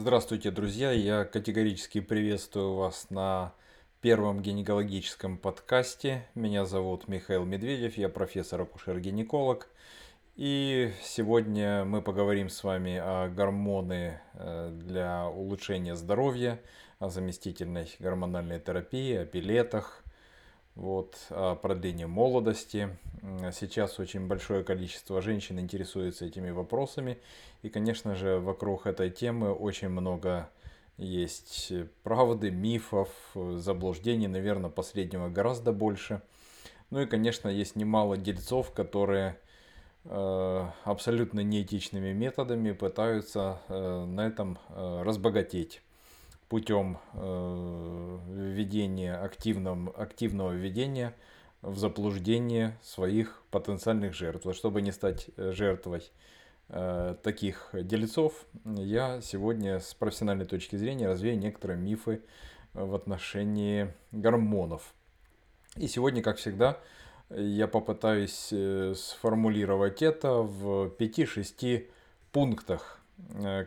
Здравствуйте, друзья! Я категорически приветствую вас на первом гинекологическом подкасте. Меня зовут Михаил Медведев, я профессор-акушер-гинеколог. И сегодня мы поговорим с вами о гормоны э, для улучшения здоровья, о заместительной гормональной терапии, о пилетах, вот, о продлении молодости. Сейчас очень большое количество женщин интересуется этими вопросами. И, конечно же, вокруг этой темы очень много есть правды, мифов, заблуждений, наверное, последнего гораздо больше. Ну и, конечно, есть немало дельцов, которые э, абсолютно неэтичными методами пытаются э, на этом э, разбогатеть путем э, введения активном, активного введения в заблуждение своих потенциальных жертв. Чтобы не стать э, жертвой э, таких делецов, я сегодня с профессиональной точки зрения развею некоторые мифы в отношении гормонов. И сегодня, как всегда, я попытаюсь сформулировать это в 5-6 пунктах Э,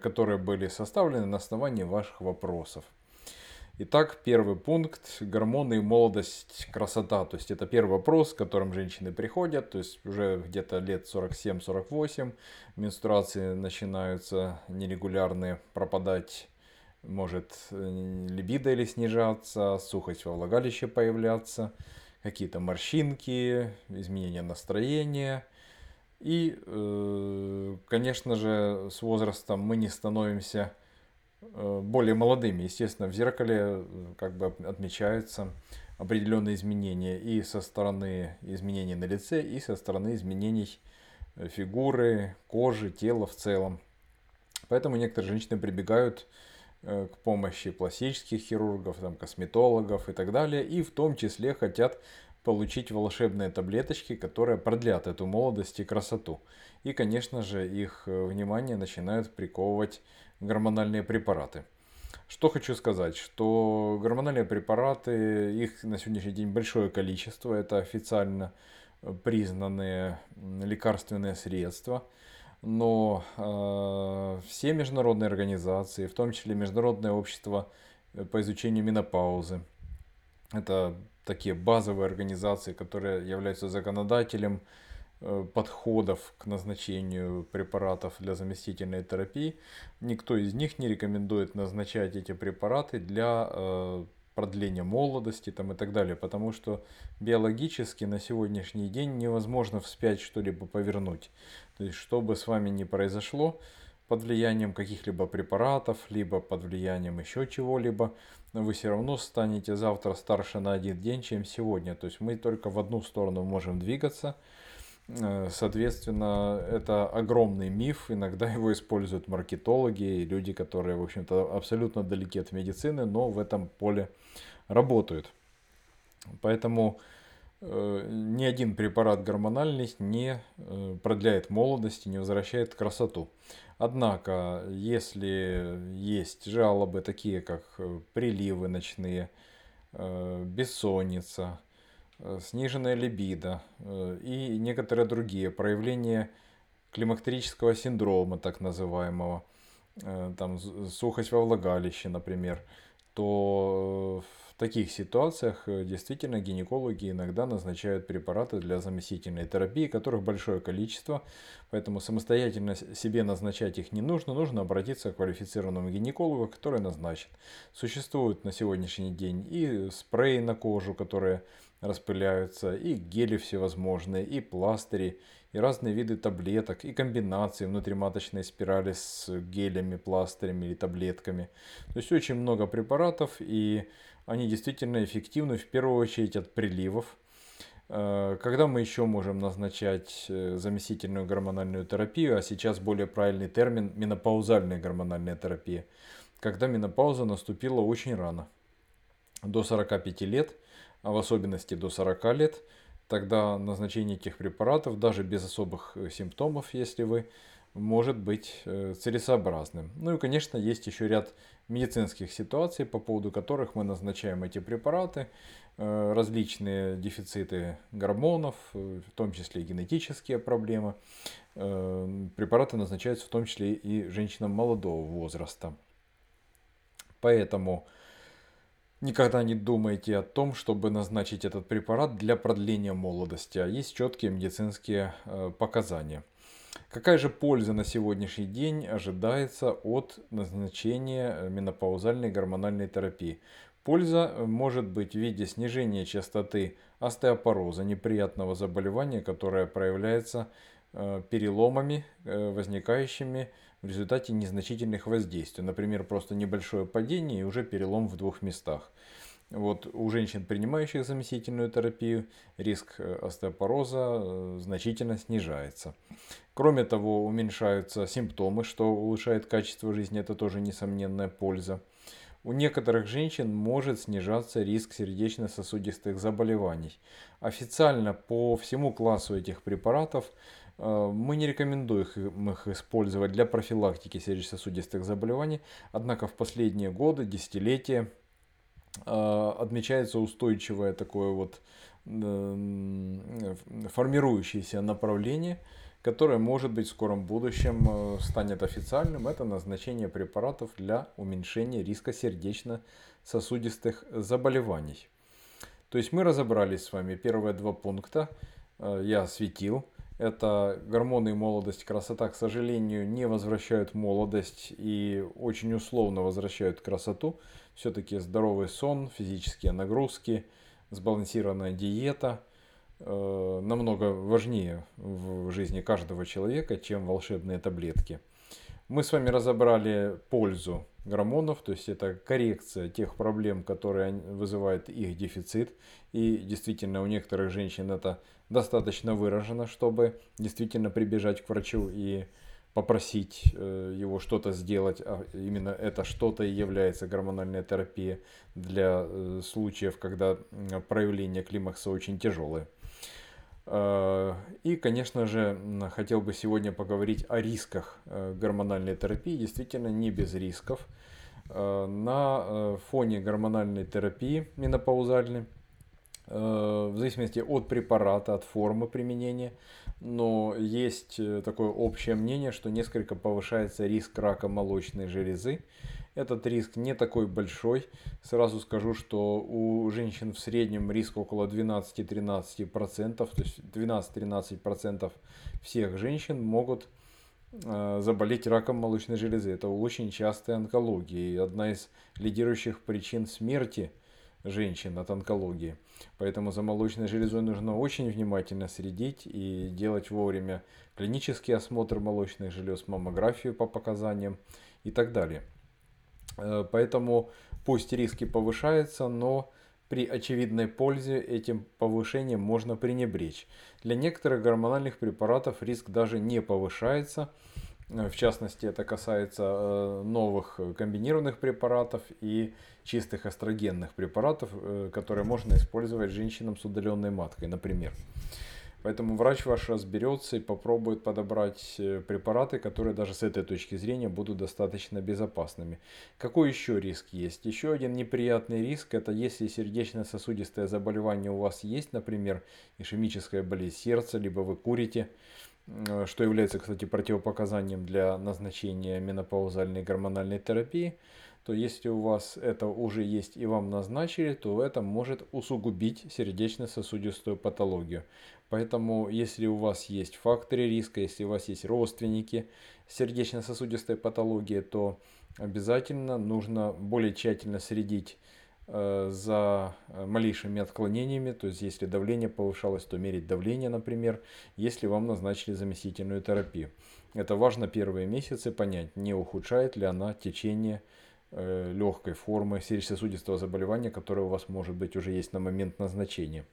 которые были составлены на основании ваших вопросов. Итак, первый пункт – гормоны молодость, красота. То есть это первый вопрос, к которым женщины приходят. То есть уже где-то лет 47-48 менструации начинаются нерегулярные пропадать. Может э, либидо или снижаться, сухость во влагалище появляться, какие-то морщинки, изменения настроения – и, э, конечно же, с возрастом мы не становимся э, более молодыми. Естественно, в зеркале э, как бы отмечаются определенные изменения и со стороны изменений на лице, и со стороны изменений фигуры, кожи, тела в целом. Поэтому некоторые женщины прибегают к помощи пластических хирургов, там, косметологов и так далее, и в том числе хотят получить волшебные таблеточки, которые продлят эту молодость и красоту. И, конечно же, их э, внимание начинают приковывать гормональные препараты. Что хочу сказать, что гормональные препараты, их на сегодняшний день большое количество, это официально э, признанные лекарственные средства, но э, все международные организации, в том числе Международное общество э, по изучению менопаузы, это такие базовые организации, которые являются законодателем э, подходов к назначению препаратов для заместительной терапии. Никто из них не рекомендует назначать эти препараты для э, продления молодости там, и так далее, потому что биологически на сегодняшний день невозможно вспять что-либо повернуть. То есть, что бы с вами ни произошло, под влиянием каких-либо препаратов, либо под влиянием еще чего-либо, вы все равно станете завтра старше на один день, чем сегодня. То есть мы только в одну сторону можем двигаться. Э, соответственно, это огромный миф. Иногда его используют маркетологи и люди, которые, в общем-то, абсолютно далеки от медицины, но в этом поле работают. Поэтому Э, ни один препарат гормональный не э, продляет молодость и не возвращает красоту. Однако, если есть жалобы такие, как э, приливы ночные, бессонница, сниженная либидо и некоторые другие проявления климактерического синдрома, так называемого, там сухость во влагалище, например, то таких ситуациях э, действительно гинекологи иногда назначают препараты для заместительной терапии, которых большое количество, поэтому самостоятельно себе назначать их не нужно, нужно обратиться к квалифицированному гинекологу, который назначит. Существуют на сегодняшний день и спреи на кожу, которые распыляются, и гели всевозможные, и пластыри, и разные виды таблеток, и комбинации внутриматочной спирали с гелями, пластырями или таблетками. То есть очень много препаратов, и они действительно эффективны в первую очередь от приливов. Э, когда мы еще можем назначать э, заместительную гормональную терапию, а сейчас более правильный термин – менопаузальная гормональная терапия, когда менопауза наступила очень рано, до 45 лет, а в особенности до 40 лет, тогда назначение этих препаратов, даже без особых э, симптомов, если вы может быть э, целесообразным. Ну и, конечно, есть еще ряд медицинских ситуаций, по поводу которых мы назначаем эти препараты, э, различные дефициты гормонов, в том числе генетические проблемы. Препараты назначаются в том числе и женщинам молодого возраста. Поэтому никогда не думайте о том, чтобы назначить этот препарат для продления молодости, а есть четкие медицинские э, показания. Какая же польза на сегодняшний день ожидается от назначения э, менопаузальной гормональной терапии? Польза э, может быть в виде снижения частоты остеопороза, неприятного заболевания, которое проявляется переломами, возникающими в результате незначительных воздействий. Например, просто небольшое падение и уже перелом в двух местах. Вот у женщин, принимающих заместительную терапию, риск э, остеопороза э, значительно снижается. Кроме того, уменьшаются симптомы, что улучшает качество жизни, это тоже несомненная польза. У некоторых женщин может снижаться риск сердечно-сосудистых заболеваний. Официально по всему классу этих препаратов мы не рекомендуем их использовать для профилактики сердечно-сосудистых заболеваний, однако в последние годы, десятилетия э, отмечается устойчивое такое вот э, формирующееся направление, которое может быть в скором будущем станет официальным. Это назначение препаратов для уменьшения риска сердечно-сосудистых заболеваний. То есть мы разобрались с вами первые два пункта. Я осветил это гормоны молодость, красота, к сожалению, не возвращают молодость и очень условно возвращают красоту. Все-таки здоровый сон, физические нагрузки, сбалансированная диета э, намного важнее в жизни каждого человека, чем волшебные таблетки. Мы с вами разобрали пользу гормонов, то есть это коррекция тех проблем, которые вызывает их дефицит. И действительно у некоторых женщин это достаточно выражено, чтобы действительно прибежать к врачу и попросить э, его что-то сделать, а именно это что-то и является гормональная терапия для э, случаев, когда проявление климакса очень тяжелое. Э, и, конечно же, хотел бы сегодня поговорить о рисках гормональной терапии. Действительно, не без рисков. На фоне гормональной терапии менопаузальной Э, в зависимости от препарата, от формы применения. Но есть э, такое общее мнение, что несколько повышается риск рака молочной железы. Этот риск не такой большой. Сразу скажу, что у женщин в среднем риск около 12-13%. То есть 12-13% всех женщин могут э, заболеть раком молочной железы. Это очень частая онкология и одна из лидирующих причин смерти женщин от онкологии. Поэтому за молочной железой нужно очень внимательно следить и делать вовремя клинический осмотр молочных желез, маммографию по показаниям и так далее. Э, поэтому пусть риски повышаются, но при очевидной пользе этим повышением можно пренебречь. Для некоторых гормональных препаратов риск даже не повышается, Э, в частности, это касается э, новых комбинированных препаратов и чистых эстрогенных препаратов, которые можно использовать женщинам с удаленной маткой, например. Поэтому врач ваш разберется и попробует подобрать препараты, которые даже с этой точки зрения будут достаточно безопасными. Какой еще риск есть? Еще один неприятный риск, это если сердечно-сосудистое заболевание у вас есть, например, ишемическая болезнь сердца, либо вы курите, Э, что является, кстати, противопоказанием для назначения менопаузальной гормональной терапии, то если у вас это уже есть и вам назначили, то это может усугубить сердечно-сосудистую патологию. Поэтому, если у вас есть факторы риска, если у вас есть родственники сердечно-сосудистой патологии, то обязательно нужно более тщательно следить Э, за э, малейшими отклонениями, то есть если давление повышалось, то мерить давление, например, если вам назначили заместительную терапию. Это важно первые месяцы понять, не ухудшает ли она течение легкой формы сердечно-сосудистого заболевания, которое у вас может быть уже есть на момент назначения.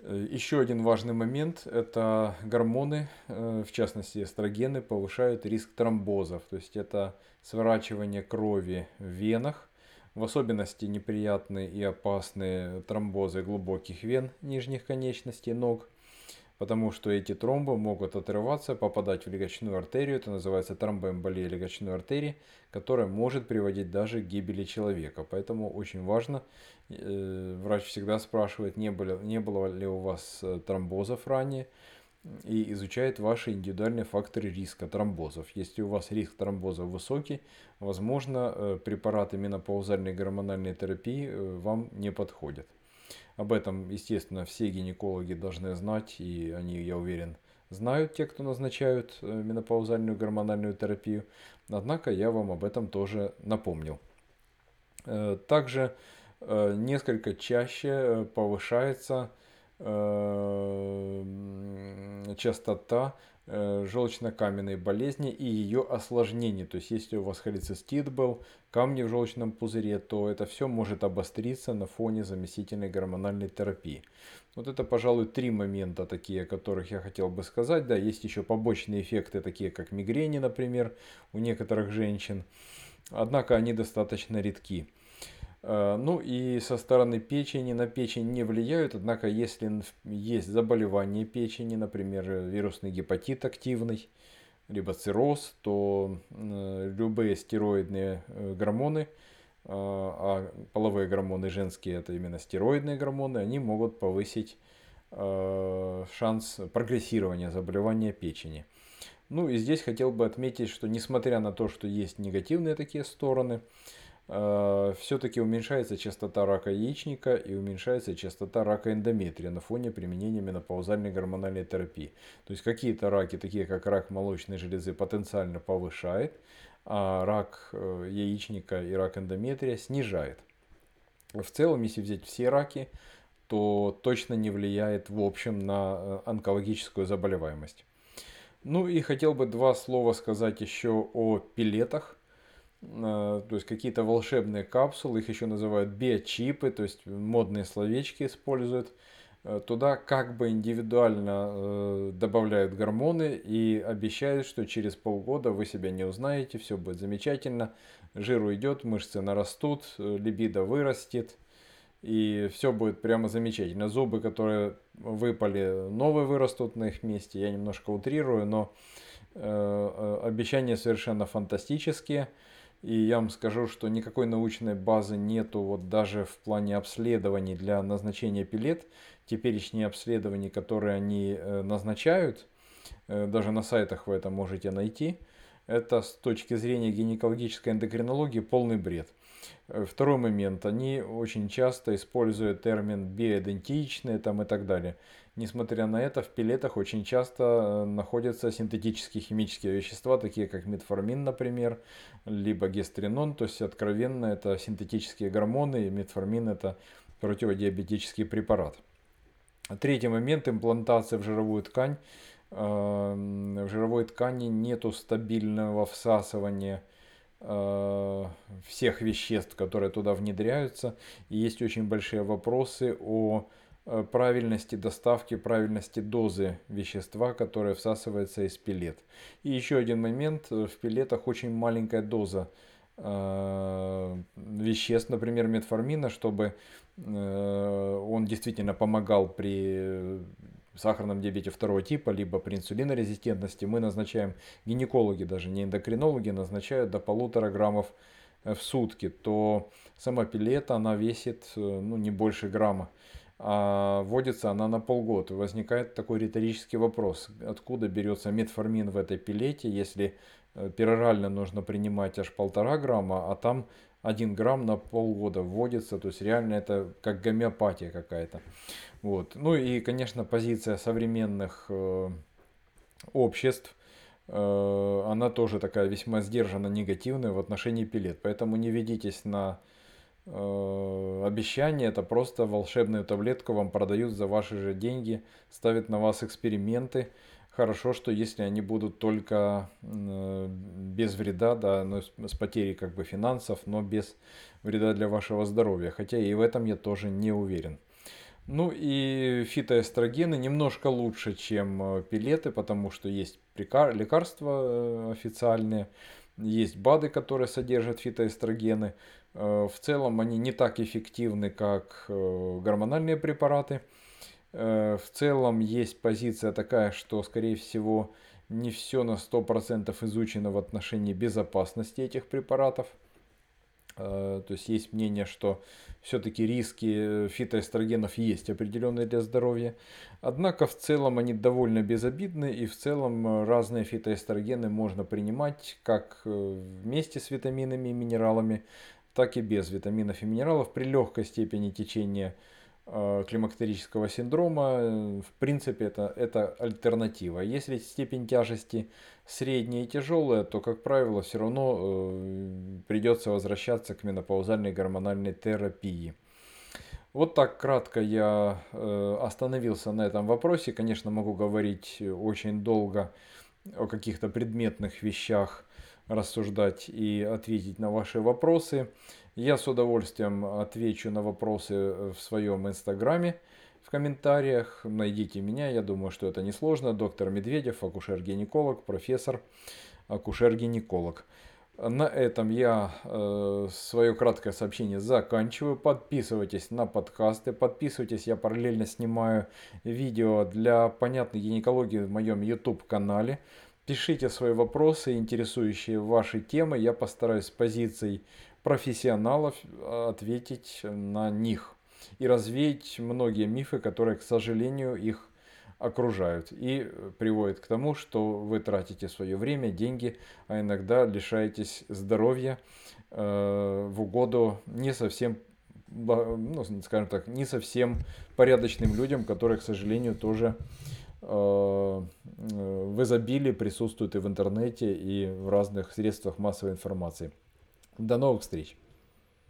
Еще один важный момент – это гормоны, в частности эстрогены, повышают риск тромбозов. То есть это сворачивание крови в венах, в особенности неприятные и опасные тромбозы глубоких вен нижних конечностей ног, потому что эти тромбы могут отрываться, попадать в легочную артерию, это называется тромбоэмболия легочной артерии, которая может приводить даже к гибели человека. Поэтому очень важно, э, врач всегда спрашивает, не было, не было ли у вас э, тромбозов ранее, и изучает ваши индивидуальные факторы риска тромбозов. Если у вас риск тромбозов высокий, возможно, э, препараты менопаузальной гормональной терапии вам не подходят. Об этом, естественно, все гинекологи должны знать, и они, я уверен, знают те, кто назначают э, менопаузальную гормональную терапию. Однако я вам об этом тоже напомнил. Также несколько чаще повышается частота э, желчно-каменной болезни и ее осложнений. То есть, если у вас холецистит был, камни в желчном пузыре, то это все может обостриться на фоне заместительной гормональной терапии. Вот это, пожалуй, три момента такие, о которых я хотел бы сказать. Да, есть еще побочные эффекты, такие как мигрени, например, у некоторых женщин. Однако они достаточно редки. Э, ну и со стороны печени на печень не влияют, однако если есть заболевание печени, например, вирусный гепатит активный, либо цирроз, то э, любые стероидные э, гормоны, а половые гормоны женские это именно стероидные гормоны, они могут повысить шанс прогрессирования заболевания печени. Ну и здесь хотел бы отметить, что несмотря на то, что есть негативные такие стороны, Э, все-таки уменьшается частота рака яичника и уменьшается частота рака эндометрия на фоне применения менопаузальной гормональной терапии. То есть какие-то раки, такие как рак молочной железы, потенциально повышает, а рак э, яичника и рак эндометрия снижает. В целом, если взять все раки, то точно не влияет в общем на э, онкологическую заболеваемость. Ну и хотел бы два слова сказать еще о пилетах. Э, то есть какие-то волшебные капсулы, их еще называют биочипы, то есть модные словечки используют. Э, туда как бы индивидуально э, добавляют гормоны и обещают, что через полгода вы себя не узнаете, все будет замечательно, жир уйдет, мышцы нарастут, либидо вырастет, и все будет прямо замечательно. Зубы, которые выпали, новые вырастут на их месте, я немножко утрирую, но обещания совершенно фантастические. И я вам скажу, что никакой научной базы нету вот даже в плане обследований для назначения пилет. Теперешние обследования, которые они э, назначают, э, даже на сайтах вы это можете найти, это с точки зрения гинекологической эндокринологии полный бред. Э, второй момент. Они очень часто используют термин биоидентичные там и так далее. Несмотря на это, в пилетах очень часто э, находятся синтетические химические вещества, такие как метформин, например, либо гестринон, то есть откровенно это синтетические гормоны, и метформин это противодиабетический препарат. Третий момент – имплантация в жировую ткань. Эм, в жировой ткани нету стабильного всасывания э, всех веществ, которые туда внедряются. И есть очень большие вопросы о Э, правильности доставки, правильности дозы вещества, которое всасывается из пилет. И еще один момент, э, в пилетах очень маленькая доза э, веществ, например, метформина, чтобы он действительно помогал при сахарном диабете второго типа, либо при инсулинорезистентности, мы назначаем, гинекологи даже, не эндокринологи, назначают до полутора граммов в сутки, то сама пилета, она весит ну, не больше грамма а вводится она на полгода. Возникает такой риторический вопрос, откуда берется метформин в этой пилете, если э, перорально нужно принимать аж полтора грамма, а там один грамм на полгода вводится, то есть реально это как гомеопатия какая-то. Вот. Ну и, конечно, позиция современных э, обществ, э, она тоже такая весьма сдержанно негативная в отношении пилет. Поэтому не ведитесь на Э, обещание это просто волшебную таблетку вам продают за ваши же деньги, ставят на вас эксперименты. Хорошо, что если они будут только э, без вреда, да, но с потерей как бы финансов, но без вреда для вашего здоровья. Хотя и в этом я тоже не уверен. Ну и фитоэстрогены немножко лучше, чем э, пилеты, потому что есть лекарства официальные, есть БАДы, которые содержат фитоэстрогены. Э, в целом они не так эффективны, как э, гормональные препараты. Э, в целом есть позиция такая, что, скорее всего, не все на 100% изучено в отношении безопасности этих препаратов. То есть есть мнение, что все-таки риски фитоэстрогенов есть определенные для здоровья. Однако в целом они довольно безобидны и в целом разные фитоэстрогены можно принимать как вместе с витаминами и минералами, так и без витаминов и минералов при легкой степени течения Э, климактерического синдрома, э, в принципе, это, это альтернатива. Если степень тяжести средняя и тяжелая, то, как правило, все равно э, придется возвращаться к менопаузальной гормональной терапии. Вот так кратко я э, остановился на этом вопросе. Конечно, могу говорить очень долго о каких-то предметных вещах, рассуждать и ответить на ваши вопросы. Я с удовольствием отвечу на вопросы э, в своем инстаграме в комментариях. Найдите меня, я думаю, что это несложно. Доктор Медведев, акушер-гинеколог, профессор, акушер-гинеколог. На этом я э, свое краткое сообщение заканчиваю. Подписывайтесь на подкасты, подписывайтесь, я параллельно снимаю видео для понятной гинекологии в моем YouTube канале. Пишите свои вопросы, интересующие ваши темы. Я постараюсь с позиций профессионалов э, ответить на них и развеять многие мифы, которые, к сожалению, их окружают и приводят к тому, что вы тратите свое время, деньги, а иногда лишаетесь здоровья э, в угоду не совсем ну, скажем так, не совсем порядочным людям, которые, к сожалению, тоже в изобилии присутствуют и в интернете, и в разных средствах массовой информации. До новых встреч!